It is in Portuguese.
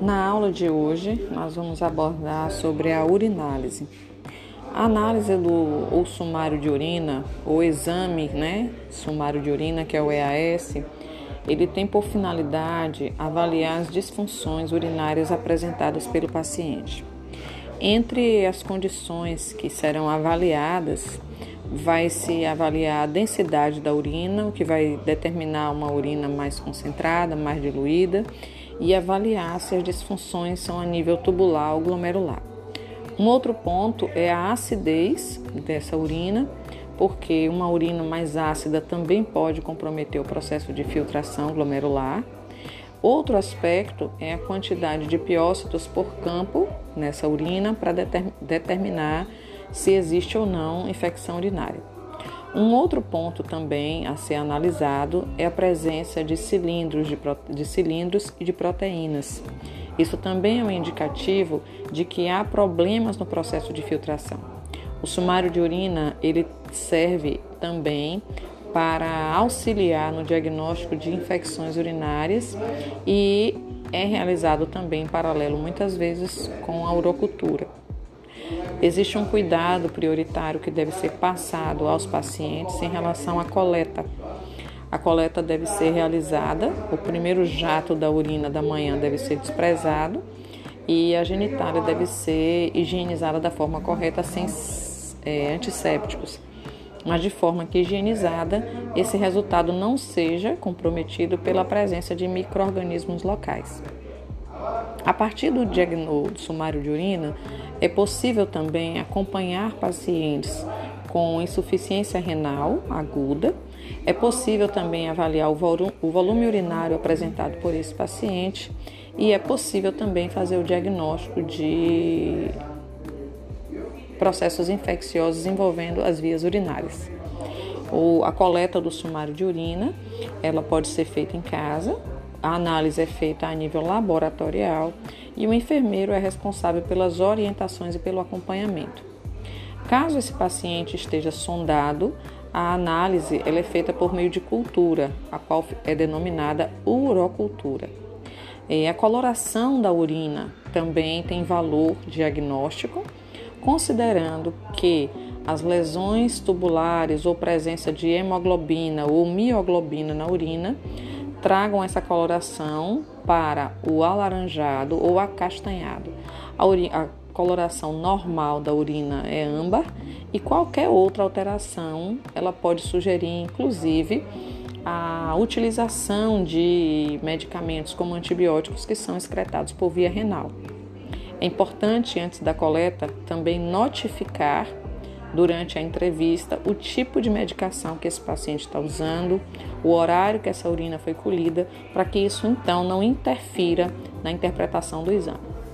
Na aula de hoje, nós vamos abordar sobre a urinálise. A análise do ou sumário de urina, ou exame, né, sumário de urina, que é o EAS, ele tem por finalidade avaliar as disfunções urinárias apresentadas pelo paciente. Entre as condições que serão avaliadas, vai se avaliar a densidade da urina, o que vai determinar uma urina mais concentrada, mais diluída, e avaliar se as disfunções são a nível tubular ou glomerular. Um outro ponto é a acidez dessa urina, porque uma urina mais ácida também pode comprometer o processo de filtração glomerular. Outro aspecto é a quantidade de piócitos por campo nessa urina para determinar se existe ou não infecção urinária. Um outro ponto também a ser analisado é a presença de cilindros, de, de cilindros e de proteínas. Isso também é um indicativo de que há problemas no processo de filtração. O sumário de urina ele serve também para auxiliar no diagnóstico de infecções urinárias e é realizado também em paralelo muitas vezes com a urocultura. Existe um cuidado prioritário que deve ser passado aos pacientes em relação à coleta a coleta deve ser realizada, o primeiro jato da urina da manhã deve ser desprezado e a genitália deve ser higienizada da forma correta, sem é, antissépticos, mas de forma que higienizada esse resultado não seja comprometido pela presença de micro-organismos locais. A partir do diagnóstico sumário de urina, é possível também acompanhar pacientes com insuficiência renal aguda é possível também avaliar o volume urinário apresentado por esse paciente e é possível também fazer o diagnóstico de processos infecciosos envolvendo as vias urinárias. Ou a coleta do sumário de urina, ela pode ser feita em casa, a análise é feita a nível laboratorial e o enfermeiro é responsável pelas orientações e pelo acompanhamento. Caso esse paciente esteja sondado, a análise é feita por meio de cultura, a qual é denominada urocultura. E a coloração da urina também tem valor diagnóstico, considerando que as lesões tubulares ou presença de hemoglobina ou mioglobina na urina tragam essa coloração para o alaranjado ou acastanhado. A, a coloração normal da urina é âmbar e qualquer outra alteração ela pode sugerir, inclusive, a utilização de medicamentos como antibióticos que são excretados por via renal. É importante, antes da coleta, também notificar durante a entrevista o tipo de medicação que esse paciente está usando, o horário que essa urina foi colhida, para que isso então não interfira na interpretação do exame.